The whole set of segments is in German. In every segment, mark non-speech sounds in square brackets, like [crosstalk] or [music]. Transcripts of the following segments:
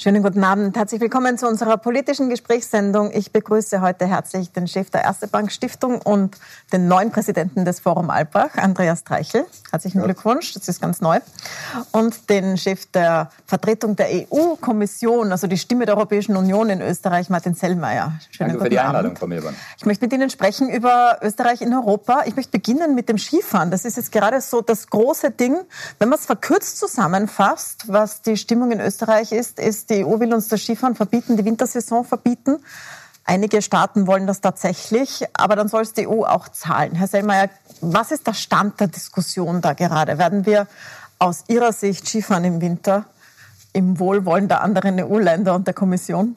Schönen guten Abend. Herzlich willkommen zu unserer politischen Gesprächssendung. Ich begrüße heute herzlich den Chef der Erste Bank Stiftung und den neuen Präsidenten des Forum Alpbach, Andreas Treichel. Herzlichen ja. Glückwunsch, das ist ganz neu. Und den Chef der Vertretung der EU-Kommission, also die Stimme der Europäischen Union in Österreich, Martin Sellmeier. Schönen Danke für die Einladung, Frau Milborn. Ich möchte mit Ihnen sprechen über Österreich in Europa. Ich möchte beginnen mit dem Skifahren. Das ist jetzt gerade so das große Ding. Wenn man es verkürzt zusammenfasst, was die Stimmung in Österreich ist, ist, die EU will uns das Skifahren verbieten, die Wintersaison verbieten. Einige Staaten wollen das tatsächlich, aber dann soll es die EU auch zahlen. Herr Sellmeier, was ist der Stand der Diskussion da gerade? Werden wir aus Ihrer Sicht Skifahren im Winter im Wohlwollen der anderen EU-Länder und der Kommission?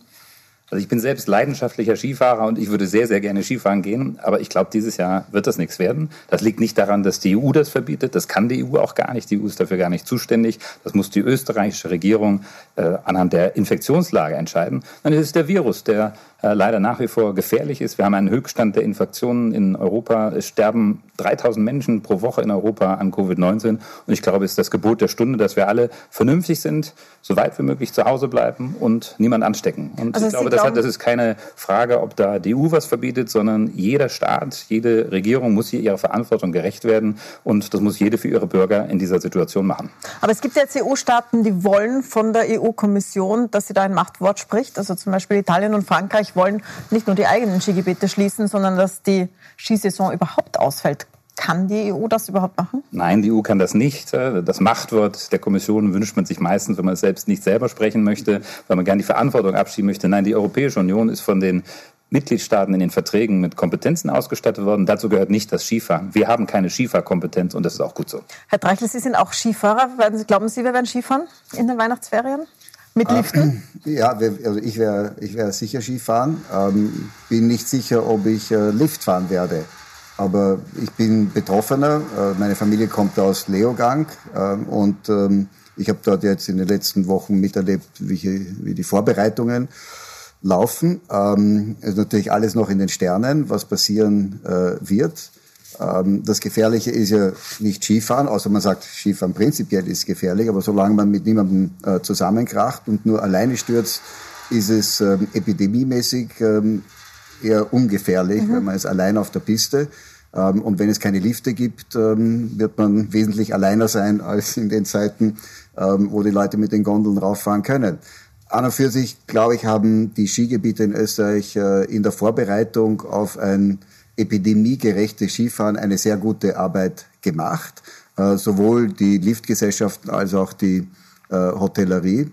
Also ich bin selbst leidenschaftlicher Skifahrer und ich würde sehr, sehr gerne Skifahren gehen. Aber ich glaube, dieses Jahr wird das nichts werden. Das liegt nicht daran, dass die EU das verbietet. Das kann die EU auch gar nicht. Die EU ist dafür gar nicht zuständig. Das muss die österreichische Regierung äh, anhand der Infektionslage entscheiden. Dann ist es der Virus, der äh, leider nach wie vor gefährlich ist. Wir haben einen Höchststand der Infektionen in Europa. Es sterben 3000 Menschen pro Woche in Europa an Covid-19. Und ich glaube, es ist das Gebot der Stunde, dass wir alle vernünftig sind, so weit wie möglich zu Hause bleiben und niemand anstecken. Und also ich glaube, das, hat, das ist keine Frage, ob da die EU was verbietet, sondern jeder Staat, jede Regierung muss hier ihrer Verantwortung gerecht werden. Und das muss jede für ihre Bürger in dieser Situation machen. Aber es gibt jetzt EU-Staaten, die wollen von der EU-Kommission, dass sie da ein Machtwort spricht. Also zum Beispiel Italien und Frankreich wollen nicht nur die eigenen Skigebiete schließen, sondern dass die Skisaison überhaupt ausfällt. Kann die EU das überhaupt machen? Nein, die EU kann das nicht. Das Machtwort der Kommission wünscht man sich meistens, wenn man es selbst nicht selber sprechen möchte, weil man gerne die Verantwortung abschieben möchte. Nein, die Europäische Union ist von den Mitgliedstaaten in den Verträgen mit Kompetenzen ausgestattet worden. Dazu gehört nicht das Skifahren. Wir haben keine Skifahrkompetenz und das ist auch gut so. Herr Dreichel, Sie sind auch Skifahrer. Glauben Sie, wir werden Skifahren in den Weihnachtsferien? Mit ah, Liften? [clears throat] Ja, also ich werde ich wär sicher Skifahren. Ähm, bin nicht sicher, ob ich äh, Lift fahren werde. Aber ich bin Betroffener. Äh, meine Familie kommt aus Leogang äh, und ähm, ich habe dort jetzt in den letzten Wochen miterlebt, wie, wie die Vorbereitungen laufen. Ähm, ist natürlich alles noch in den Sternen, was passieren äh, wird. Ähm, das Gefährliche ist ja nicht Skifahren, außer man sagt, Skifahren prinzipiell ist gefährlich, aber solange man mit niemandem äh, zusammenkracht und nur alleine stürzt, ist es ähm, epidemiemäßig ähm, eher ungefährlich, mhm. wenn man ist allein auf der Piste. Und wenn es keine Lifte gibt, wird man wesentlich alleiner sein als in den Zeiten, wo die Leute mit den Gondeln rauffahren können. An und für sich, glaube ich, haben die Skigebiete in Österreich äh, in der Vorbereitung auf ein epidemiegerechte Skifahren eine sehr gute Arbeit gemacht. Äh, sowohl die Liftgesellschaften als auch die äh, Hotellerie.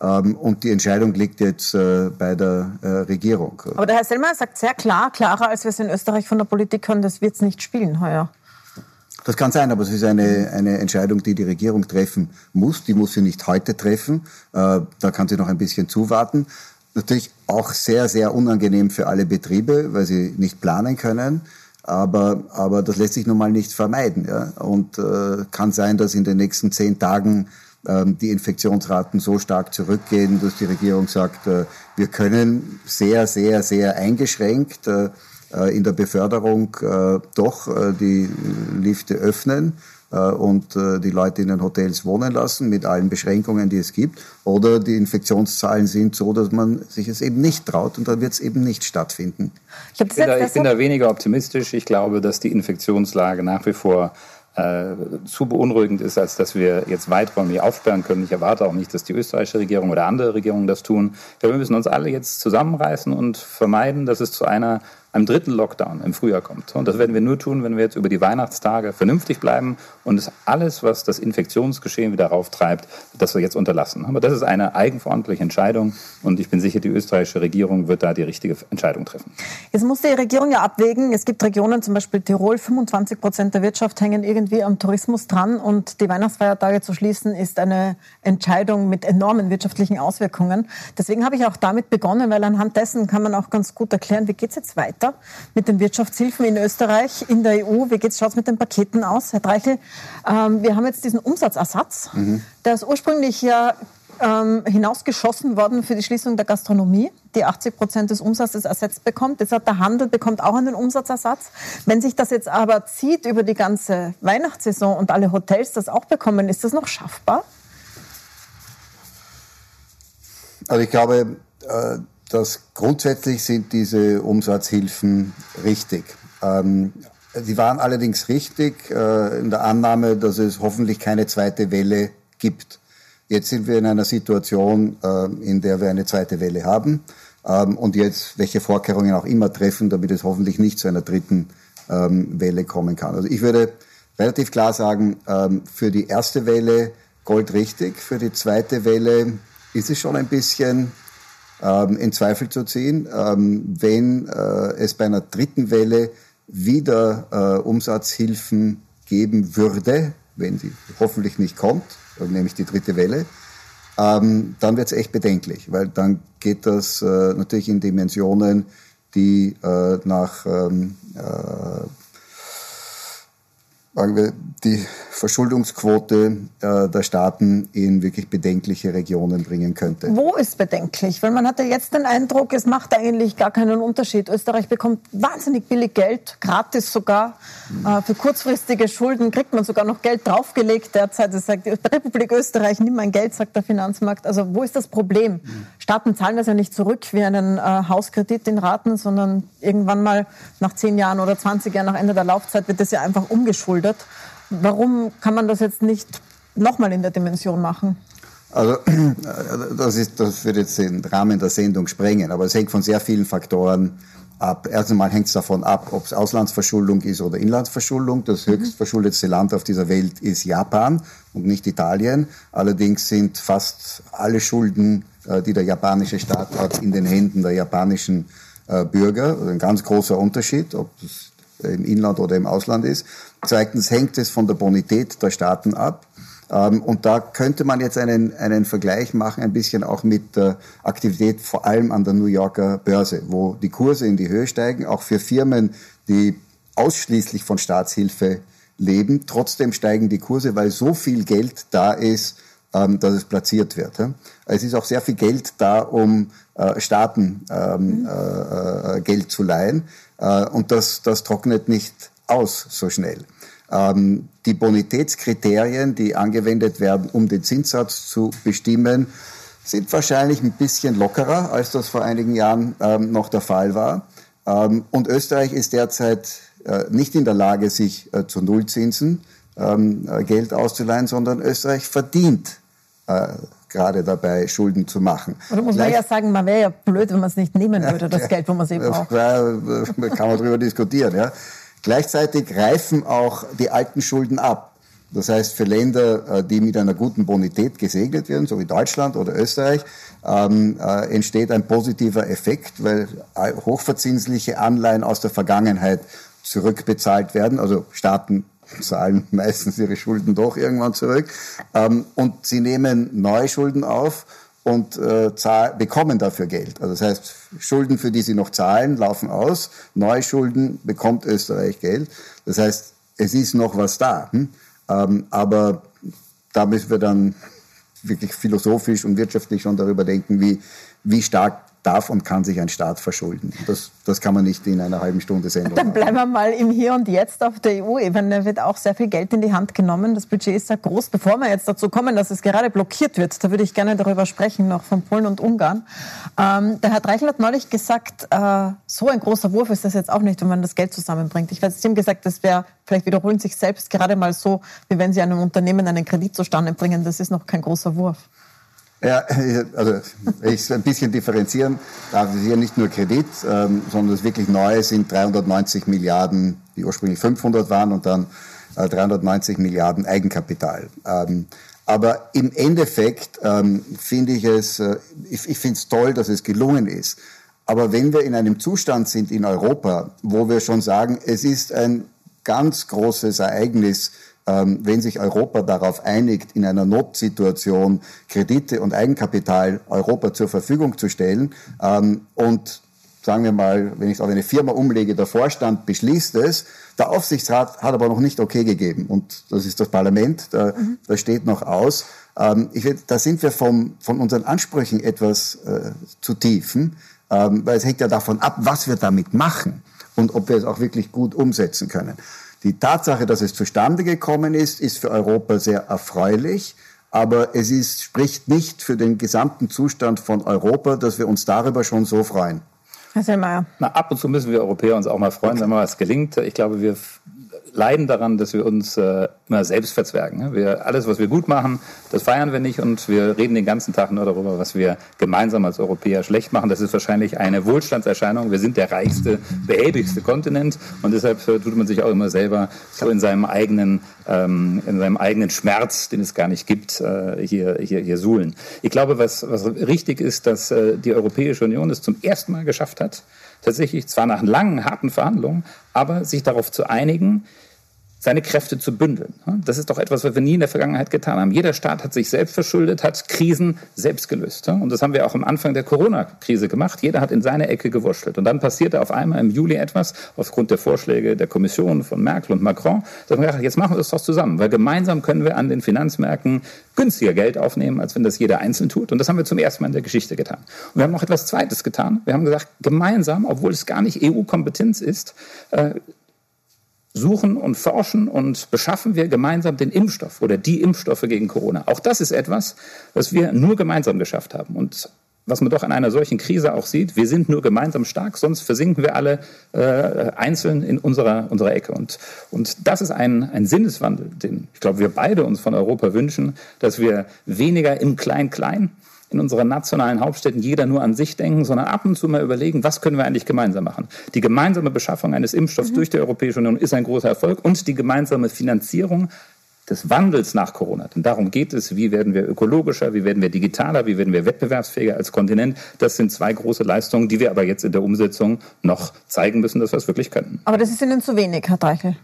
Ähm, und die Entscheidung liegt jetzt äh, bei der Regierung. Aber der Herr Sellmer sagt sehr klar, klarer als wir es in Österreich von der Politik hören, das wird es nicht spielen heuer. Das kann sein, aber es ist eine, eine Entscheidung, die die Regierung treffen muss. Die muss sie nicht heute treffen. Da kann sie noch ein bisschen zuwarten. Natürlich auch sehr, sehr unangenehm für alle Betriebe, weil sie nicht planen können. Aber, aber das lässt sich nun mal nicht vermeiden. Ja? Und äh, kann sein, dass in den nächsten zehn Tagen die Infektionsraten so stark zurückgehen, dass die Regierung sagt, äh, wir können sehr, sehr, sehr eingeschränkt äh, äh in der Beförderung doch die Lifte öffnen und die Leute in den Hotels wohnen lassen mit allen Beschränkungen, die es gibt. Oder die Infektionszahlen sind so, dass man sich es eben nicht traut und dann wird es eben nicht stattfinden. Ich, bin da, ich bin da weniger optimistisch. Ich glaube, dass die Infektionslage nach wie vor äh, zu beunruhigend ist, als dass wir jetzt weiträumig aufsperren können. Ich erwarte auch nicht, dass die österreichische Regierung oder andere Regierungen das tun. Wir müssen uns alle jetzt zusammenreißen und vermeiden, dass es zu einer einem dritten Lockdown im Frühjahr kommt. Und das werden wir nur tun, wenn wir jetzt über die Weihnachtstage vernünftig bleiben und es alles, was das Infektionsgeschehen wieder rauftreibt, dass wir jetzt unterlassen. Aber das ist eine eigenverantwortliche Entscheidung und ich bin sicher, die österreichische Regierung wird da die richtige Entscheidung treffen. Jetzt muss die Regierung ja abwägen. Es gibt Regionen, zum Beispiel Tirol, 25 Prozent der Wirtschaft hängen irgendwie am Tourismus dran und die Weihnachtsfeiertage zu schließen ist eine Entscheidung mit enormen wirtschaftlichen Auswirkungen. Deswegen habe ich auch damit begonnen, weil anhand dessen kann man auch ganz gut erklären, wie geht es jetzt weiter weiter mit den Wirtschaftshilfen in Österreich, in der EU? Wie schaut es mit den Paketen aus? Herr Dreichel, ähm, wir haben jetzt diesen Umsatzersatz. Mhm. Der ist ursprünglich ja ähm, hinausgeschossen worden für die Schließung der Gastronomie, die 80 Prozent des Umsatzes ersetzt bekommt. Deshalb der Handel bekommt auch einen Umsatzersatz. Wenn sich das jetzt aber zieht über die ganze Weihnachtssaison und alle Hotels das auch bekommen, ist das noch schaffbar? Also ich glaube, äh, dass grundsätzlich sind diese Umsatzhilfen richtig. Ähm, sie waren allerdings richtig äh, in der Annahme, dass es hoffentlich keine zweite Welle gibt. Jetzt sind wir in einer Situation, äh, in der wir eine zweite Welle haben ähm, und jetzt welche Vorkehrungen auch immer treffen, damit es hoffentlich nicht zu einer dritten ähm, Welle kommen kann. Also ich würde relativ klar sagen, für die erste Welle Gold richtig, für die zweite Welle ist es schon ein bisschen ähm, in Zweifel zu ziehen. Ähm, wenn äh, es bei einer dritten Welle wieder äh, Umsatzhilfen geben würde, wenn sie hoffentlich nicht kommt, nämlich die dritte Welle, ähm, dann wird es echt bedenklich, weil dann geht das äh, natürlich in Dimensionen, die äh, nach ähm, äh, sagen wir, die Verschuldungsquote äh, der Staaten in wirklich bedenkliche Regionen bringen könnte. Wo ist bedenklich? Weil man hat ja jetzt den Eindruck, es macht eigentlich gar keinen Unterschied. Österreich bekommt wahnsinnig billig Geld, gratis sogar. Mhm. Äh, für kurzfristige Schulden kriegt man sogar noch Geld draufgelegt derzeit. Das sagt die Republik Österreich, nimm mein Geld, sagt der Finanzmarkt. Also wo ist das Problem? Mhm. Staaten zahlen das ja nicht zurück wie einen äh, Hauskredit in Raten, sondern irgendwann mal nach zehn Jahren oder 20 Jahren nach Ende der Laufzeit wird das ja einfach umgeschuldet geschuldet. Warum kann man das jetzt nicht nochmal in der Dimension machen? Also [clears throat] das, ist, das wird jetzt den Rahmen der Sendung sprengen, aber es hängt von sehr vielen Faktoren ab. Erst einmal hängt es davon ab, ob es Auslandsverschuldung ist oder Inlandsverschuldung. Das mhm. höchst verschuldetste Land auf dieser Welt ist Japan und nicht Italien. Allerdings sind fast alle Schulden, äh, die der japanische Staat hat, in den Händen der japanischen äh, Bürger. Also ein ganz großer Unterschied, ob es im Inland oder im Ausland ist. Zweitens hängt es von der Bonität der Staaten ab. Ähm, und da könnte man jetzt einen, einen Vergleich machen, ein bisschen auch mit der Aktivität vor allem an der New Yorker Börse, wo die Kurse in die Höhe steigen, auch für Firmen, die ausschließlich von Staatshilfe leben. Trotzdem steigen die Kurse, weil so viel Geld da ist, ähm, dass es platziert wird. Es ist auch sehr viel Geld da, um äh, Staaten ähm, mhm. äh, Geld zu leihen. Und das, das trocknet nicht aus so schnell. Ähm, die Bonitätskriterien, die angewendet werden, um den Zinssatz zu bestimmen, sind wahrscheinlich ein bisschen lockerer, als das vor einigen Jahren ähm, noch der Fall war. Ähm, und Österreich ist derzeit äh, nicht in der Lage, sich äh, zu Nullzinsen ähm, äh, Geld auszuleihen, sondern Österreich verdient äh, gerade dabei, Schulden zu machen. Oder muss Gleich, man ja sagen, man wäre ja blöd, wenn man es nicht nehmen würde, das Geld, wo man es eh braucht. Kann man darüber diskutieren, ja. Gleichzeitig reifen auch die alten Schulden ab. Das heißt, für Länder, äh, die mit einer guten Bonität gesegnet werden, so wie Deutschland oder Österreich, ähm, äh, entsteht ein positiver Effekt, weil hochverzinsliche Anleihen aus der Vergangenheit zurückbezahlt werden. Also Staaten zahlen [laughs] meistens ihre Schulden doch irgendwann zurück. Ähm, und sie nehmen neue Schulden auf und äh, bekommen dafür Geld. Also das heißt, Schulden, für die sie noch zahlen, laufen aus. Neue Schulden bekommt Österreich Geld. Das heißt, es ist noch was da. Hm? Ähm, aber da müssen wir dann wirklich philosophisch und wirtschaftlich schon darüber denken, wie, wie stark darf und kann sich ein Staat verschulden. Das, das kann man nicht in einer halben Stunde Sendung Dann bleiben wir mal im Hier und Jetzt auf der EU-Ebene. wird auch sehr viel Geld in die Hand genommen. Das Budget ist sehr groß. Bevor wir jetzt dazu kommen, dass es gerade blockiert wird, da würde ich gerne darüber sprechen, noch von Polen und Ungarn. Ähm, der Herr Dreichel hat neulich gesagt, äh, so ein großer Wurf ist das jetzt auch nicht, wenn man das Geld zusammenbringt. Ich weiß, Sie haben gesagt, das wäre, vielleicht wiederholen sich selbst gerade mal so, wie wenn Sie einem Unternehmen einen Kredit zustande bringen. Das ist noch kein großer Wurf. Ja, [laughs] also ich es ein bisschen differenzieren darf, ist hier nicht nur Kredit, ähm, sondern das wirklich Neue sind 390 Milliarden, die ursprünglich 500 waren und dann äh, 390 Milliarden Eigenkapital. Ähm, aber im Endeffekt ähm, finde ich es, äh, ich, ich finde es toll, dass es gelungen ist. Aber wenn wir in einem Zustand sind in Europa, wo wir schon sagen, es ist ein ganz großes Ereignis, wenn sich Europa darauf einigt, in einer Notsituation Kredite und Eigenkapital Europa zur Verfügung zu stellen ähm, und sagen wir mal, wenn ich es auf eine Firma umlege, der Vorstand beschließt es, der Aufsichtsrat hat aber noch nicht okay gegeben und das ist das Parlament, da, mhm. da steht noch aus. Ähm, ich, da sind wir vom, von unseren Ansprüchen etwas äh, zu tiefen, ähm, weil es hängt ja davon ab, was wir damit machen und ob wir es auch wirklich gut umsetzen können. Die Tatsache, dass es zustande gekommen ist, ist für Europa sehr erfreulich. Aber es ist, spricht nicht für den gesamten Zustand von Europa, dass wir uns darüber schon so freuen. Herr Selmayr. Na, ab und zu müssen wir Europäer uns auch mal freuen, wenn mal was gelingt. Ich glaube, wir leiden daran, dass wir uns äh, immer selbst verzwergen. Ne? Wir, alles, was wir gut machen, das feiern wir nicht und wir reden den ganzen Tag nur darüber, was wir gemeinsam als Europäer schlecht machen. Das ist wahrscheinlich eine Wohlstandserscheinung. Wir sind der reichste, behäbigste Kontinent und deshalb äh, tut man sich auch immer selber so in seinem eigenen, ähm, in seinem eigenen Schmerz, den es gar nicht gibt, äh, hier, hier, hier suhlen. Ich glaube, was, was richtig ist, dass äh, die Europäische Union es zum ersten Mal geschafft hat, tatsächlich zwar nach langen, harten Verhandlungen, aber sich darauf zu einigen, seine Kräfte zu bündeln. Das ist doch etwas, was wir nie in der Vergangenheit getan haben. Jeder Staat hat sich selbst verschuldet, hat Krisen selbst gelöst. Und das haben wir auch am Anfang der Corona-Krise gemacht. Jeder hat in seine Ecke gewurschtelt. Und dann passierte auf einmal im Juli etwas, aufgrund der Vorschläge der Kommission von Merkel und Macron, dass man gesagt hat, jetzt machen wir das doch zusammen, weil gemeinsam können wir an den Finanzmärkten günstiger Geld aufnehmen, als wenn das jeder einzeln tut. Und das haben wir zum ersten Mal in der Geschichte getan. Und wir haben noch etwas Zweites getan. Wir haben gesagt, gemeinsam, obwohl es gar nicht EU-Kompetenz ist, äh, suchen und forschen und beschaffen wir gemeinsam den Impfstoff oder die Impfstoffe gegen Corona. Auch das ist etwas, was wir nur gemeinsam geschafft haben. Und was man doch an einer solchen Krise auch sieht, wir sind nur gemeinsam stark, sonst versinken wir alle äh, einzeln in unserer, unserer Ecke. Und, und das ist ein, ein Sinneswandel, den ich glaube, wir beide uns von Europa wünschen, dass wir weniger im Klein-Klein in unseren nationalen Hauptstädten jeder nur an sich denken, sondern ab und zu mal überlegen, was können wir eigentlich gemeinsam machen. Die gemeinsame Beschaffung eines Impfstoffs mhm. durch die Europäische Union ist ein großer Erfolg und die gemeinsame Finanzierung des Wandels nach Corona. Denn darum geht es, wie werden wir ökologischer, wie werden wir digitaler, wie werden wir wettbewerbsfähiger als Kontinent. Das sind zwei große Leistungen, die wir aber jetzt in der Umsetzung noch zeigen müssen, dass wir es wirklich können. Aber das ist Ihnen zu wenig, Herr Deichel.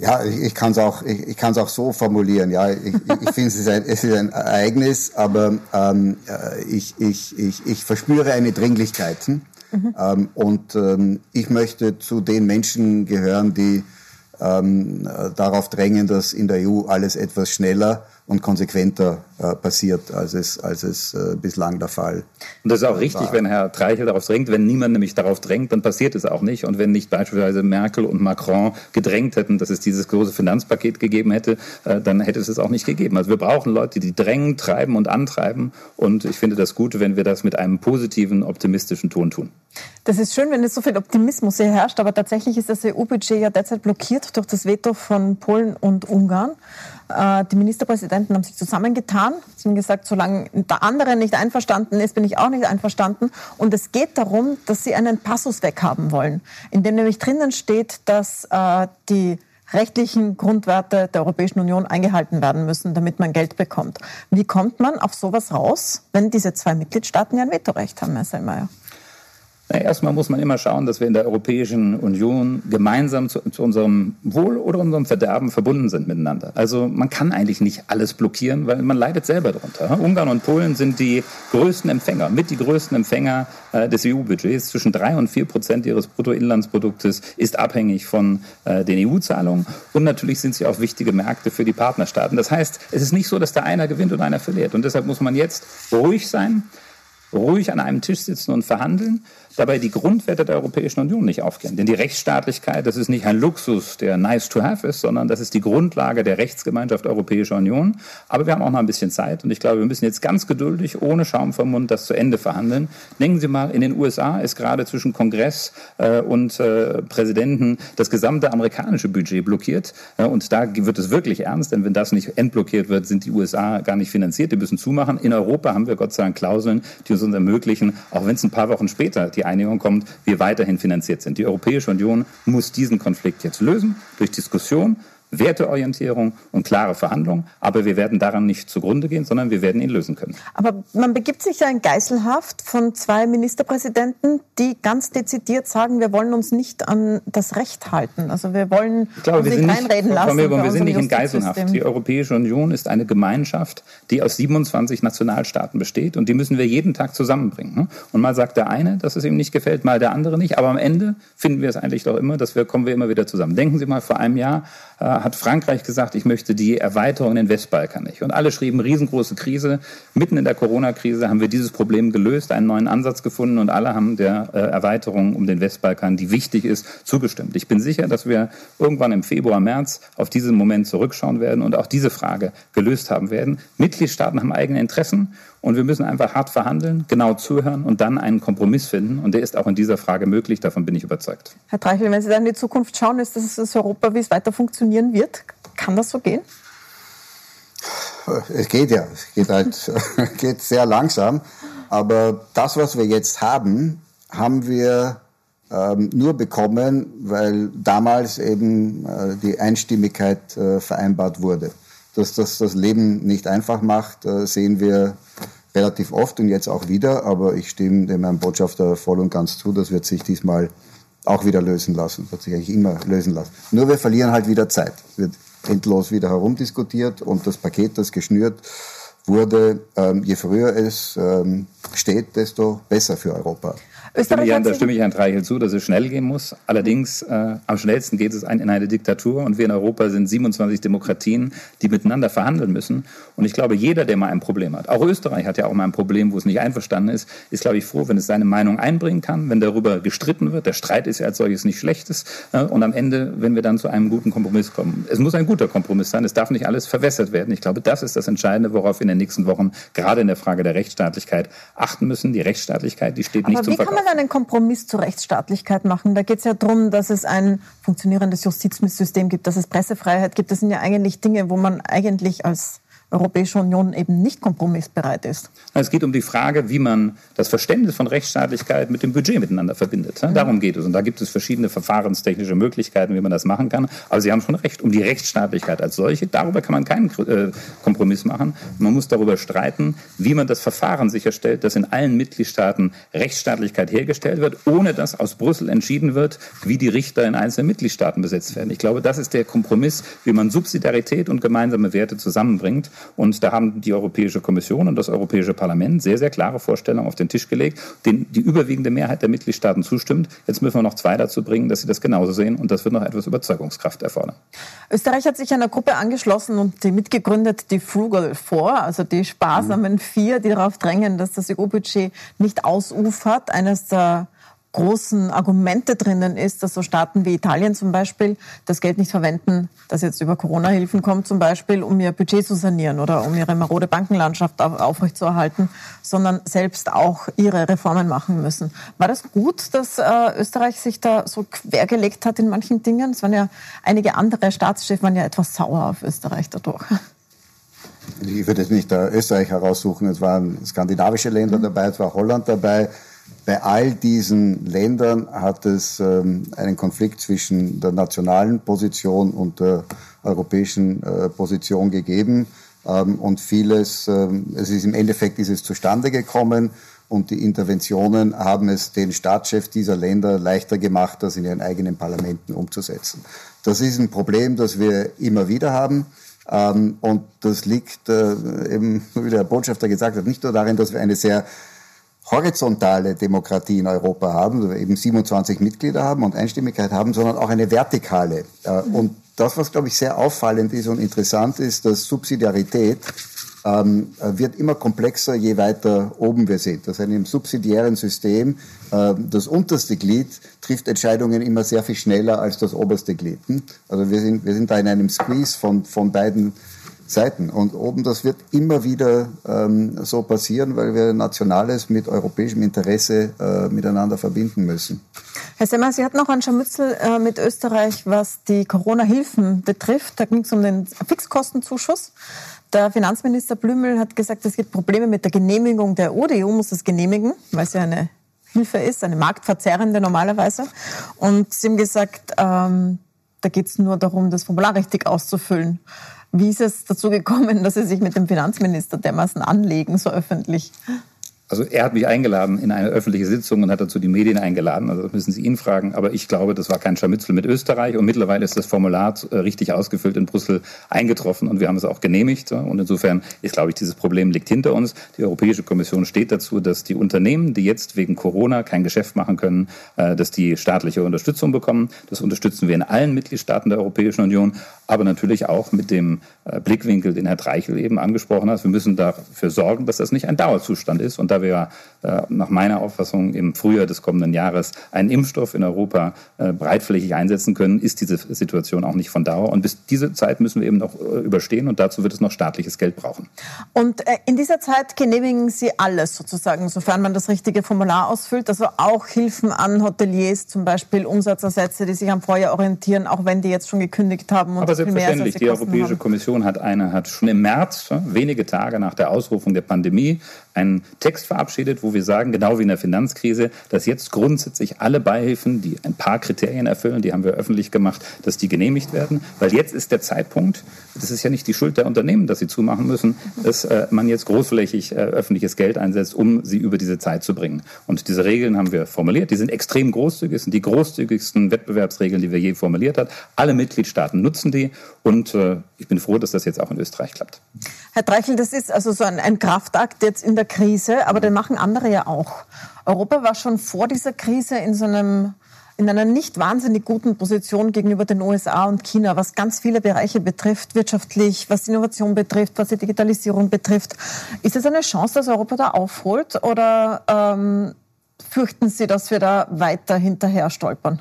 Ja, ich, ich kann es auch, ich, ich kann's auch so formulieren. Ja, ich, ich finde, es, ist ein, es ist ein Ereignis, aber ähm, äh, ich, ich, ich, ich verspüre eine Dringlichkeit. Hm? Mhm. Ähm, und ähm, ich möchte zu den Menschen gehören, die ähm, äh, darauf drängen, dass in der EU alles etwas schneller und konsequenter äh, passiert, als es, als es äh, bislang der Fall Und das ist auch richtig, war. wenn Herr Treichel darauf drängt. Wenn niemand nämlich darauf drängt, dann passiert es auch nicht. Und wenn nicht beispielsweise Merkel und Macron gedrängt hätten, dass es dieses große Finanzpaket gegeben hätte, äh, dann hätte es es auch nicht gegeben. Also wir brauchen Leute, die drängen, treiben und antreiben. Und ich finde das gut, wenn wir das mit einem positiven, optimistischen Ton tun. Das ist schön, wenn es so viel Optimismus hier herrscht. Aber tatsächlich ist das EU-Budget ja derzeit blockiert durch das Veto von Polen und Ungarn. Äh, die Ministerpräsidenten haben sich zusammengetan. Sie haben gesagt, solange der andere nicht einverstanden ist, bin ich auch nicht einverstanden. Und es geht darum, dass sie einen Passus weghaben wollen, in dem nämlich drinnen steht, dass äh, die rechtlichen Grundwerte der Europäischen Union eingehalten werden müssen, damit man Geld bekommt. Wie kommt man auf sowas raus, wenn diese zwei Mitgliedstaaten ja ein Vetorecht haben, Herr Selmayr? Na, erstmal muss man immer schauen, dass wir in der Europäischen Union gemeinsam zu, zu, unserem Wohl oder unserem Verderben verbunden sind miteinander. Also man kann eigentlich nicht alles blockieren, weil man leidet selber darunter. Ungarn und Polen sind die größten Empfänger, mit die größten Empfänger äh, des EU-Budgets. Zwischen drei und vier Prozent ihres Bruttoinlandsproduktes ist abhängig von äh, den EU-Zahlungen. Und natürlich sind sie auch wichtige Märkte für die Partnerstaaten. Das heißt, es ist nicht so, dass da einer gewinnt und einer verliert. Und deshalb muss man jetzt ruhig sein ruhig an einem Tisch sitzen und verhandeln dabei die Grundwerte der Europäischen Union nicht aufgehen. Denn die Rechtsstaatlichkeit, das ist nicht ein Luxus, der nice to have ist, sondern das ist die Grundlage der Rechtsgemeinschaft Europäischer Union. Aber wir haben auch noch ein bisschen Zeit und ich glaube, wir müssen jetzt ganz geduldig, ohne Schaum vom Mund, das zu Ende verhandeln. Denken Sie mal, in den USA ist gerade zwischen Kongress äh, und äh, Präsidenten das gesamte amerikanische Budget blockiert. Äh, und da wird es wirklich ernst, denn wenn das nicht entblockiert wird, sind die USA gar nicht finanziert. Die müssen zumachen. In Europa haben wir Gott sei Dank Klauseln, die uns ermöglichen, auch wenn es ein paar Wochen später die Einigung kommt, wir weiterhin finanziert sind. Die Europäische Union muss diesen Konflikt jetzt lösen durch Diskussion Werteorientierung und klare Verhandlungen. Aber wir werden daran nicht zugrunde gehen, sondern wir werden ihn lösen können. Aber man begibt sich ja in Geiselhaft von zwei Ministerpräsidenten, die ganz dezidiert sagen, wir wollen uns nicht an das Recht halten. Also wir wollen ich glaube, uns wir nicht reinreden lassen. Frau wir sind nicht in Geiselhaft. Die Europäische Union ist eine Gemeinschaft, die aus 27 Nationalstaaten besteht und die müssen wir jeden Tag zusammenbringen. Und mal sagt der eine, dass es ihm nicht gefällt, mal der andere nicht. Aber am Ende finden wir es eigentlich doch immer, dass wir kommen wir immer wieder zusammen. Denken Sie mal, vor einem Jahr da hat Frankreich gesagt, ich möchte die Erweiterung in den Westbalkan nicht. Und alle schrieben riesengroße Krise. Mitten in der Corona-Krise haben wir dieses Problem gelöst, einen neuen Ansatz gefunden und alle haben der äh, Erweiterung um den Westbalkan, die wichtig ist, zugestimmt. Ich bin sicher, dass wir irgendwann im Februar, März auf diesen Moment zurückschauen werden und auch diese Frage gelöst haben werden. Mitgliedstaaten haben eigene Interessen und wir müssen einfach hart verhandeln, genau zuhören und dann einen Kompromiss finden. Und der ist auch in dieser Frage möglich. Davon bin ich überzeugt. Herr Treichel, wenn Sie dann in die Zukunft schauen, ist das das Europa, wie es weiter funktionieren wird? Kann das so gehen? Es geht ja. Es geht halt [laughs] geht sehr langsam. Aber das, was wir jetzt haben, haben wir ähm, nur bekommen, weil damals eben äh, die Einstimmigkeit äh, vereinbart wurde. Dass das das Leben nicht einfach macht, äh, sehen wir relativ oft und jetzt auch wieder. Aber ich stimme dem Herrn Botschafter voll und ganz zu. Das wird sich diesmal auch wieder lösen lassen. Das wird sich eigentlich immer lösen lassen. Nur wir verlieren halt wieder Zeit. Es wird endlos wieder herumdiskutiert und das Paket, das geschnürt wurde, ähm, je früher es ähm, steht, desto besser für Europa. Österreich da stimme ich Herrn Treichel zu, dass es schnell gehen muss. Allerdings, äh, am schnellsten geht es in eine Diktatur und wir in Europa sind 27 Demokratien, die miteinander verhandeln müssen. Und ich glaube, jeder, der mal ein Problem hat, auch Österreich hat ja auch mal ein Problem, wo es nicht einverstanden ist, ist, glaube ich, froh, wenn es seine Meinung einbringen kann, wenn darüber gestritten wird. Der Streit ist ja als solches nicht schlechtes. Äh, und am Ende, wenn wir dann zu einem guten Kompromiss kommen. Es muss ein guter Kompromiss sein. Es darf nicht alles verwässert werden. Ich glaube, das ist das Entscheidende, worauf wir in den nächsten Wochen gerade in der Frage der Rechtsstaatlichkeit achten müssen. Die Rechtsstaatlichkeit, die steht nicht Aber zum Verkauf man einen Kompromiss zur Rechtsstaatlichkeit machen? Da geht es ja darum, dass es ein funktionierendes Justizsystem gibt, dass es Pressefreiheit gibt. Das sind ja eigentlich Dinge, wo man eigentlich als Europäische Union eben nicht kompromissbereit ist. Es geht um die Frage, wie man das Verständnis von Rechtsstaatlichkeit mit dem Budget miteinander verbindet. Darum geht es. Und da gibt es verschiedene verfahrenstechnische Möglichkeiten, wie man das machen kann. Aber Sie haben schon recht, um die Rechtsstaatlichkeit als solche, darüber kann man keinen äh, Kompromiss machen. Man muss darüber streiten, wie man das Verfahren sicherstellt, dass in allen Mitgliedstaaten Rechtsstaatlichkeit hergestellt wird, ohne dass aus Brüssel entschieden wird, wie die Richter in einzelnen Mitgliedstaaten besetzt werden. Ich glaube, das ist der Kompromiss, wie man Subsidiarität und gemeinsame Werte zusammenbringt. Und da haben die Europäische Kommission und das Europäische Parlament sehr, sehr klare Vorstellungen auf den Tisch gelegt, denen die überwiegende Mehrheit der Mitgliedstaaten zustimmt. Jetzt müssen wir noch zwei dazu bringen, dass sie das genauso sehen. Und das wird noch etwas Überzeugungskraft erfordern. Österreich hat sich einer Gruppe angeschlossen und die mitgegründet, die Frugal Four, also die sparsamen mhm. Vier, die darauf drängen, dass das EU-Budget nicht ausufert. Eines der großen Argumente drinnen ist, dass so Staaten wie Italien zum Beispiel das Geld nicht verwenden, das jetzt über Corona-Hilfen kommt zum Beispiel, um ihr Budget zu sanieren oder um ihre marode Bankenlandschaft aufrechtzuerhalten, sondern selbst auch ihre Reformen machen müssen. War das gut, dass äh, Österreich sich da so quergelegt hat in manchen Dingen? Es waren ja einige andere Staatschefs waren ja etwas sauer auf Österreich dadurch. Ich würde jetzt nicht da Österreich heraussuchen. Es waren skandinavische Länder mhm. dabei, es war Holland dabei. Bei all diesen Ländern hat es ähm, einen Konflikt zwischen der nationalen Position und der europäischen äh, Position gegeben. Ähm, und vieles, ähm, es ist im Endeffekt ist es zustande gekommen und die Interventionen haben es den Staatschefs dieser Länder leichter gemacht, das in ihren eigenen Parlamenten umzusetzen. Das ist ein Problem, das wir immer wieder haben. Und das liegt äh, eben, [laughs] wie der Botschafter gesagt hat, nicht nur darin, dass wir eine sehr horizontale Demokratie in Europa haben, also eben 27 Mitglieder haben und Einstimmigkeit haben, sondern auch eine vertikale. Äh, und das, was, glaube ich, sehr auffallend ist und interessant ist, dass Subsidiarität ähm, wird immer komplexer, je weiter oben wir sind. Das heißt, im subsidiären System, äh, das unterste Glied trifft Entscheidungen immer sehr viel schneller als das oberste Glied. Hm? Also wir sind, wir sind da in einem Squeeze von, von beiden Seiten. Und oben, das wird immer wieder ähm, so passieren, weil wir Nationales mit europäischem Interesse äh, miteinander verbinden müssen. Herr Semmer, Sie hatten noch ein Scharmützel äh, mit Österreich, was die Corona-Hilfen betrifft. Da ging es um den Fixkostenzuschuss. Der Finanzminister Blümel hat gesagt, es gibt Probleme mit der Genehmigung der EU. Die EU muss das genehmigen, weil es ja eine Hilfe ist, eine marktverzerrende normalerweise. Und Sie haben gesagt, ähm, da geht es nur darum, das Formular richtig auszufüllen. Wie ist es dazu gekommen, dass Sie sich mit dem Finanzminister dermaßen anlegen, so öffentlich? Also er hat mich eingeladen in eine öffentliche Sitzung und hat dazu die Medien eingeladen. Also das müssen Sie ihn fragen. Aber ich glaube, das war kein Scharmützel mit Österreich. Und mittlerweile ist das Formular äh, richtig ausgefüllt in Brüssel eingetroffen und wir haben es auch genehmigt. Und insofern ist, glaube ich, dieses Problem liegt hinter uns. Die Europäische Kommission steht dazu, dass die Unternehmen, die jetzt wegen Corona kein Geschäft machen können, äh, dass die staatliche Unterstützung bekommen. Das unterstützen wir in allen Mitgliedstaaten der Europäischen Union, aber natürlich auch mit dem äh, Blickwinkel, den Herr Dreichel eben angesprochen hat. Wir müssen dafür sorgen, dass das nicht ein Dauerzustand ist. Und da wir äh, nach meiner Auffassung im Frühjahr des kommenden Jahres einen Impfstoff in Europa äh, breitflächig einsetzen können, ist diese Situation auch nicht von Dauer. Und bis diese Zeit müssen wir eben noch äh, überstehen und dazu wird es noch staatliches Geld brauchen. Und in dieser Zeit genehmigen Sie alles sozusagen, sofern man das richtige Formular ausfüllt, also auch Hilfen an Hoteliers, zum Beispiel Umsatzersätze, die sich am Vorjahr orientieren, auch wenn die jetzt schon gekündigt haben. Und Aber selbstverständlich, die Europäische haben. Kommission hat eine, hat schon im März, wenige Tage nach der Ausrufung der Pandemie, einen Text verabschiedet, wo wir sagen, genau wie in der Finanzkrise, dass jetzt grundsätzlich alle Beihilfen, die ein paar Kriterien erfüllen, die haben wir öffentlich gemacht, dass die genehmigt werden. Weil jetzt ist der Zeitpunkt, das ist ja nicht die Schuld der Unternehmen, dass sie zumachen müssen, dass äh, man jetzt großflächig äh, öffentliches Geld einsetzt, um sie über diese Zeit zu bringen. Und diese Regeln haben wir formuliert. Die sind extrem großzügig, sind die großzügigsten Wettbewerbsregeln, die wir je formuliert haben. Alle Mitgliedstaaten nutzen die und äh, ich bin froh, dass das jetzt auch in Österreich klappt. Herr Dreichel, das ist also so ein, ein Kraftakt jetzt in der Krise, aber den machen andere ja auch. Europa war schon vor dieser Krise in so einem in einer nicht wahnsinnig guten Position gegenüber den USA und China, was ganz viele Bereiche betrifft, wirtschaftlich, was Innovation betrifft, was die Digitalisierung betrifft. Ist es eine Chance, dass Europa da aufholt oder ähm, fürchten Sie, dass wir da weiter hinterher stolpern?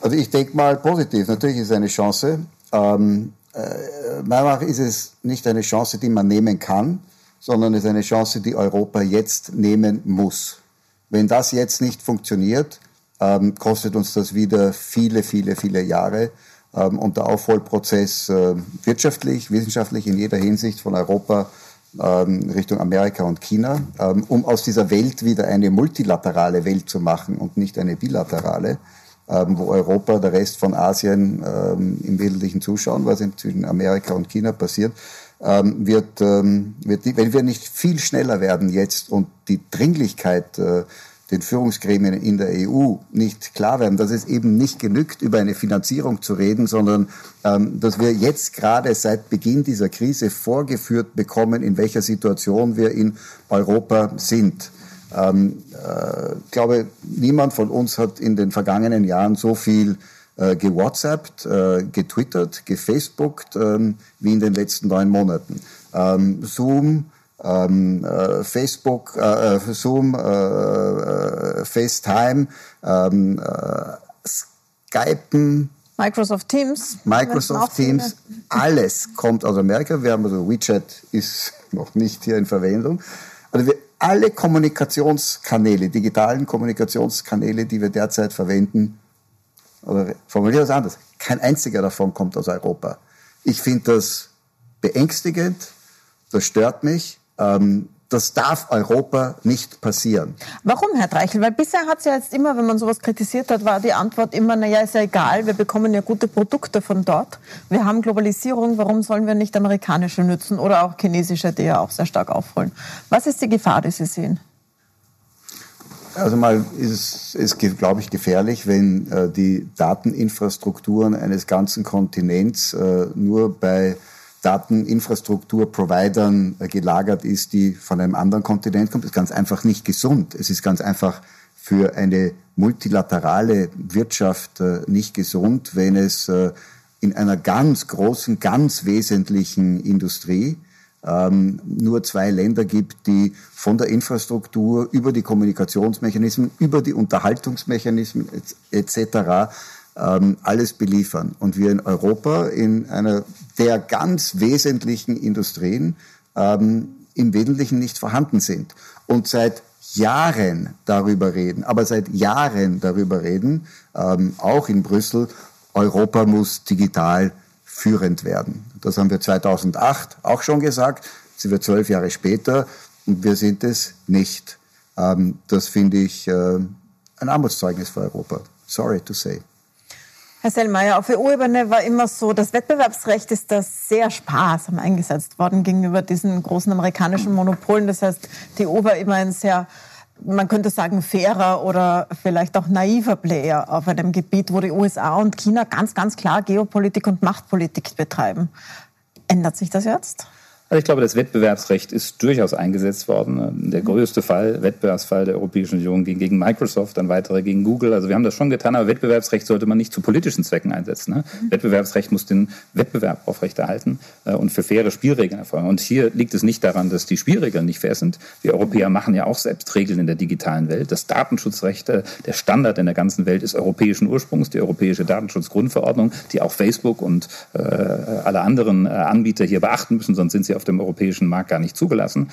Also ich denke mal positiv. Natürlich ist es eine Chance. Ähm, äh, meiner Meinung nach ist es nicht eine Chance, die man nehmen kann, sondern es ist eine Chance, die Europa jetzt nehmen muss. Wenn das jetzt nicht funktioniert, ähm, kostet uns das wieder viele, viele, viele Jahre. Ähm, und der Aufholprozess äh, wirtschaftlich, wissenschaftlich in jeder Hinsicht von Europa ähm, Richtung Amerika und China, ähm, um aus dieser Welt wieder eine multilaterale Welt zu machen und nicht eine bilaterale, ähm, wo Europa, der Rest von Asien ähm, im Wesentlichen zuschauen, was zwischen Amerika und China passiert ähm, wird, ähm, wird, wenn wir nicht viel schneller werden jetzt und die Dringlichkeit äh, den Führungsgremien in der EU nicht klar werden, dass es eben nicht genügt, über eine Finanzierung zu reden, sondern ähm, dass wir jetzt gerade seit Beginn dieser Krise vorgeführt bekommen, in welcher Situation wir in Europa sind. Ähm, äh, ich glaube, niemand von uns hat in den vergangenen Jahren so viel äh, gewhatsappt, äh, getwittert, gefacebookt ähm, wie in den letzten neun Monaten. Ähm, Zoom, ähm, äh, Facebook, äh, äh Zoom, äh, äh, FaceTime, ähm, Skypen, Microsoft Teams. Microsoft Teams, alles kommt aus Amerika. Wir haben also WeChat ist [laughs] noch nicht hier in Verwendung. Also wir, alle Kommunikationskanäle, digitalen Kommunikationskanäle, die wir derzeit verwenden, oder formuliere das anders, kein einziger davon kommt aus Europa. Ich finde das beängstigend, das stört mich. Ähm, das darf Europa nicht passieren. Warum, Herr Dreichel? Weil bisher hat es ja jetzt immer, wenn man sowas kritisiert hat, war die Antwort immer, naja, ist ja egal, wir bekommen ja gute Produkte von dort. Wir haben Globalisierung, warum sollen wir nicht amerikanische nützen oder auch chinesische, die ja auch sehr stark aufholen? Was ist die Gefahr, die Sie sehen? Also mal ist es, glaube ich, gefährlich, wenn äh, die Dateninfrastrukturen eines ganzen Kontinents äh, nur bei Dateninfrastrukturprovidern äh, gelagert ist, die von einem anderen Kontinent kommt. Das ist ganz einfach nicht gesund. Es ist ganz einfach für eine multilaterale Wirtschaft äh, nicht gesund, wenn es äh, in einer ganz großen, ganz wesentlichen Industrie ähm, nur zwei Länder gibt, die von der Infrastruktur über die Kommunikationsmechanismen, über die Unterhaltungsmechanismen etc. Ähm, alles beliefern. Und wir in Europa in einer der ganz wesentlichen Industrien ähm, im Wesentlichen nicht vorhanden sind. Und seit Jahren darüber reden, aber seit Jahren darüber reden, ähm, auch in Brüssel, Europa muss digital führend werden. Das haben wir 2008 auch schon gesagt. Sie wird zwölf Jahre später und wir sind es nicht. Ähm, das finde ich äh, ein Armutszeugnis für Europa. Sorry to say. Herr Sellmeier, auf EU-Ebene war immer so, das Wettbewerbsrecht ist da sehr sparsam eingesetzt worden gegenüber diesen großen amerikanischen Monopolen. Das heißt, die EU war immer ein sehr man könnte sagen, fairer oder vielleicht auch naiver Player auf einem Gebiet, wo die USA und China ganz, ganz klar Geopolitik und Machtpolitik betreiben. Ändert sich das jetzt? Also ich glaube, das Wettbewerbsrecht ist durchaus eingesetzt worden. Der größte Fall, Wettbewerbsfall der Europäischen Union ging gegen Microsoft, dann weitere gegen Google. Also wir haben das schon getan, aber Wettbewerbsrecht sollte man nicht zu politischen Zwecken einsetzen. Ne? Mhm. Wettbewerbsrecht muss den Wettbewerb aufrechterhalten äh, und für faire Spielregeln erfolgen. Und hier liegt es nicht daran, dass die Spielregeln nicht fair sind. Wir Europäer machen ja auch selbst Regeln in der digitalen Welt. Das Datenschutzrecht, äh, der Standard in der ganzen Welt ist europäischen Ursprungs, die Europäische Datenschutzgrundverordnung, die auch Facebook und äh, alle anderen äh, Anbieter hier beachten müssen, sonst sind sie auf dem europäischen Markt gar nicht zugelassen.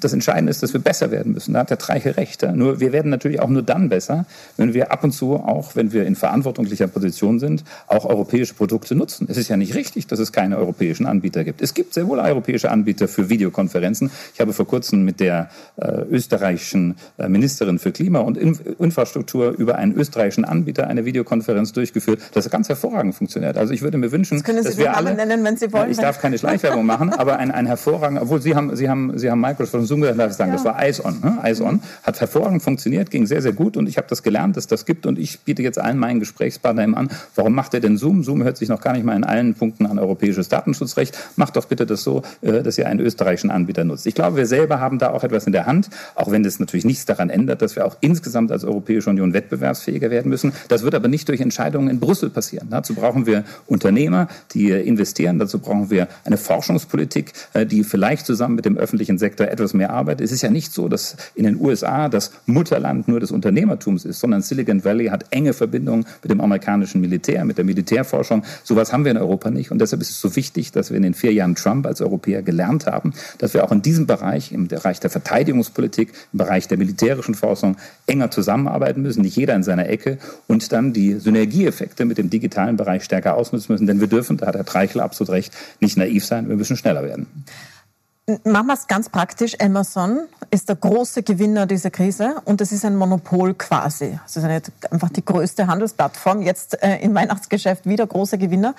Das Entscheidende ist, dass wir besser werden müssen. Da hat der Treiche recht. Nur wir werden natürlich auch nur dann besser, wenn wir ab und zu, auch wenn wir in verantwortlicher Position sind, auch europäische Produkte nutzen. Es ist ja nicht richtig, dass es keine europäischen Anbieter gibt. Es gibt sehr wohl europäische Anbieter für Videokonferenzen. Ich habe vor kurzem mit der äh, österreichischen äh, Ministerin für Klima und In Infrastruktur über einen österreichischen Anbieter eine Videokonferenz durchgeführt, das ganz hervorragend funktioniert. Also ich würde mir wünschen, das können Sie dass wir alle nennen, wenn Sie wollen. Ich darf keine Schleichwerbung machen, aber ein, ein hervorragend, obwohl Sie haben, Sie haben, Sie haben Microsoft und Zoom gesagt, darf ich sagen, ja. das war Eyes On. Ne? Eyes On hat hervorragend funktioniert, ging sehr, sehr gut und ich habe das gelernt, dass das gibt und ich biete jetzt allen meinen Gesprächspartnern an, warum macht er denn Zoom? Zoom hört sich noch gar nicht mal in allen Punkten an europäisches Datenschutzrecht. Macht doch bitte das so, äh, dass ihr einen österreichischen Anbieter nutzt. Ich glaube, wir selber haben da auch etwas in der Hand, auch wenn das natürlich nichts daran ändert, dass wir auch insgesamt als Europäische Union wettbewerbsfähiger werden müssen. Das wird aber nicht durch Entscheidungen in Brüssel passieren. Dazu brauchen wir Unternehmer, die investieren. Dazu brauchen wir eine Forschungspolitik, die vielleicht zusammen mit dem öffentlichen Sektor etwas mehr arbeitet. Es ist ja nicht so, dass in den USA das Mutterland nur des Unternehmertums ist, sondern Silicon Valley hat enge Verbindungen mit dem amerikanischen Militär, mit der Militärforschung. Sowas haben wir in Europa nicht. Und deshalb ist es so wichtig, dass wir in den vier Jahren Trump als Europäer gelernt haben, dass wir auch in diesem Bereich, im Bereich der Verteidigungspolitik, im Bereich der militärischen Forschung enger zusammenarbeiten müssen, nicht jeder in seiner Ecke und dann die Synergieeffekte mit dem digitalen Bereich stärker ausnutzen müssen. Denn wir dürfen, da hat Herr Treichel absolut recht, nicht naiv sein, wir müssen schneller werden. Machen wir es ganz praktisch. Amazon ist der große Gewinner dieser Krise und es ist ein Monopol quasi. Es ist eine, einfach die größte Handelsplattform. Jetzt äh, im Weihnachtsgeschäft wieder großer Gewinner.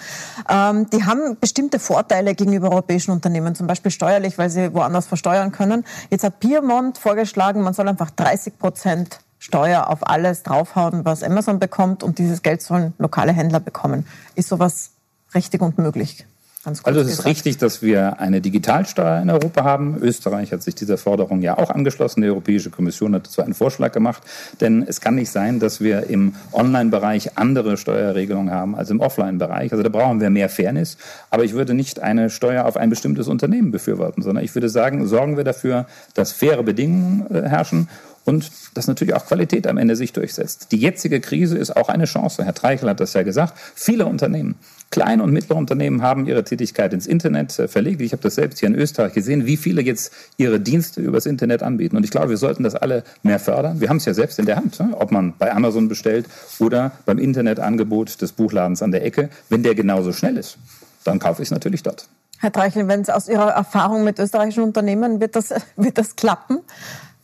Ähm, die haben bestimmte Vorteile gegenüber europäischen Unternehmen, zum Beispiel steuerlich, weil sie woanders versteuern können. Jetzt hat Piemont vorgeschlagen, man soll einfach 30 Prozent Steuer auf alles draufhauen, was Amazon bekommt und dieses Geld sollen lokale Händler bekommen. Ist sowas richtig und möglich? Also es ist richtig, dass wir eine Digitalsteuer in Europa haben. Österreich hat sich dieser Forderung ja auch angeschlossen. Die Europäische Kommission hat dazu einen Vorschlag gemacht. Denn es kann nicht sein, dass wir im Online-Bereich andere Steuerregelungen haben als im Offline-Bereich. Also da brauchen wir mehr Fairness. Aber ich würde nicht eine Steuer auf ein bestimmtes Unternehmen befürworten, sondern ich würde sagen, sorgen wir dafür, dass faire Bedingungen äh, herrschen und dass natürlich auch Qualität am Ende sich durchsetzt. Die jetzige Krise ist auch eine Chance. Herr Treichel hat das ja gesagt. Viele Unternehmen Kleine und mittlere Unternehmen haben ihre Tätigkeit ins Internet äh, verlegt. Ich habe das selbst hier in Österreich gesehen, wie viele jetzt ihre Dienste übers Internet anbieten. Und ich glaube, wir sollten das alle mehr fördern. Wir haben es ja selbst in der Hand, ne? ob man bei Amazon bestellt oder beim Internetangebot des Buchladens an der Ecke. Wenn der genauso schnell ist, dann kaufe ich es natürlich dort. Herr Treichel, wenn es aus Ihrer Erfahrung mit österreichischen Unternehmen wird das, [laughs] wird das klappen?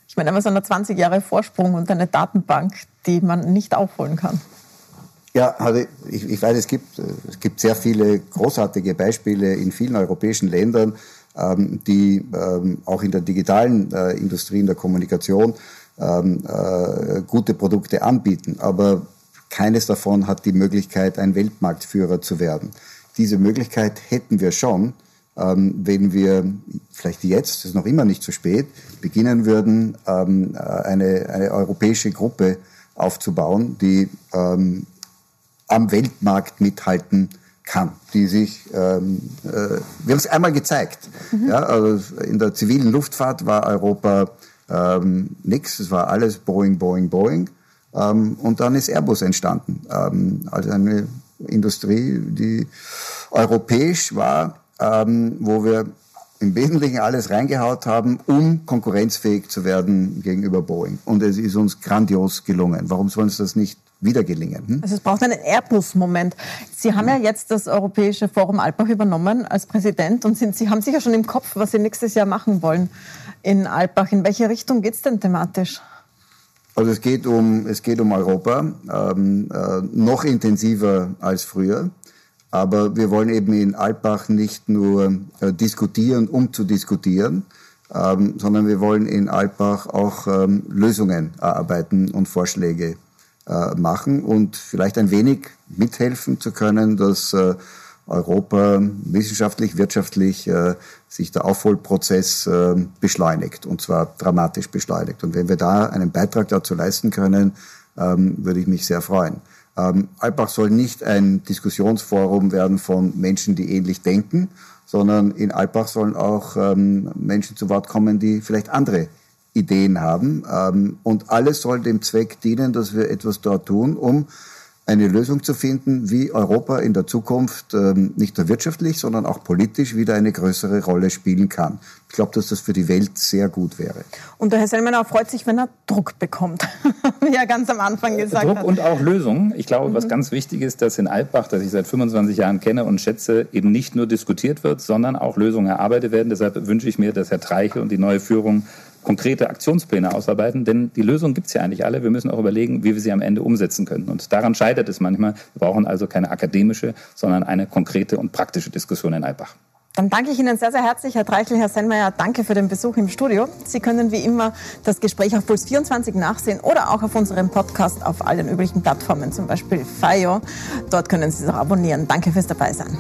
Ich meine, Amazon hat 20 Jahre Vorsprung und eine Datenbank, die man nicht aufholen kann. Ja, also ich, ich weiß, es gibt, es gibt sehr viele großartige Beispiele in vielen europäischen Ländern, ähm, die ähm, auch in der digitalen äh, Industrie, in der Kommunikation ähm, äh, gute Produkte anbieten. Aber keines davon hat die Möglichkeit, ein Weltmarktführer zu werden. Diese Möglichkeit hätten wir schon, ähm, wenn wir vielleicht jetzt, das ist noch immer nicht zu spät, beginnen würden, ähm, äh, eine, eine europäische Gruppe aufzubauen, die ähm, am Weltmarkt mithalten kann, die sich, ähm, äh, wir haben es einmal gezeigt. Mhm. Ja, also in der zivilen Luftfahrt war Europa ähm, nichts, es war alles Boeing, Boeing, Boeing. Ähm, und dann ist Airbus entstanden, ähm, also eine Industrie, die europäisch war, ähm, wo wir im Wesentlichen alles reingehaut haben, um konkurrenzfähig zu werden gegenüber Boeing. Und es ist uns grandios gelungen. Warum soll uns das nicht wieder gelingen? Hm? Also es braucht einen Airbus-Moment. Sie haben ja jetzt das Europäische Forum Alpbach übernommen als Präsident und sind, Sie haben sicher schon im Kopf, was Sie nächstes Jahr machen wollen in Alpbach. In welche Richtung geht es denn thematisch? Also es geht um, es geht um Europa, ähm, äh, noch intensiver als früher. Aber wir wollen eben in Alpbach nicht nur äh, diskutieren, um zu diskutieren, ähm, sondern wir wollen in Alpbach auch ähm, Lösungen erarbeiten und Vorschläge äh, machen und vielleicht ein wenig mithelfen zu können, dass äh, Europa wissenschaftlich, wirtschaftlich äh, sich der Aufholprozess äh, beschleunigt und zwar dramatisch beschleunigt. Und wenn wir da einen Beitrag dazu leisten können, ähm, würde ich mich sehr freuen. Ähm, Alpbach soll nicht ein Diskussionsforum werden von Menschen, die ähnlich denken, sondern in Alpbach sollen auch ähm, Menschen zu Wort kommen, die vielleicht andere Ideen haben. Ähm, und alles soll dem Zweck dienen, dass wir etwas dort tun, um eine Lösung zu finden, wie Europa in der Zukunft ähm, nicht nur wirtschaftlich, sondern auch politisch wieder eine größere Rolle spielen kann. Ich glaube, dass das für die Welt sehr gut wäre. Und der Herr Selmenau freut sich, wenn er Druck bekommt, [laughs] wie er ganz am Anfang gesagt Druck hat. und auch Lösungen. Ich glaube, mhm. was ganz wichtig ist, dass in Altbach, das ich seit 25 Jahren kenne und schätze, eben nicht nur diskutiert wird, sondern auch Lösungen erarbeitet werden. Deshalb wünsche ich mir, dass Herr Treichel und die neue Führung konkrete Aktionspläne ausarbeiten, denn die Lösung gibt es ja eigentlich alle. Wir müssen auch überlegen, wie wir sie am Ende umsetzen können. Und daran scheitert es manchmal. Wir brauchen also keine akademische, sondern eine konkrete und praktische Diskussion in Eibach. Dann danke ich Ihnen sehr, sehr herzlich, Herr Treichel, Herr Sennmeier. Danke für den Besuch im Studio. Sie können wie immer das Gespräch auf Puls 24 nachsehen oder auch auf unserem Podcast auf allen üblichen Plattformen, zum Beispiel FIO. Dort können Sie es auch abonnieren. Danke fürs Dabeisein.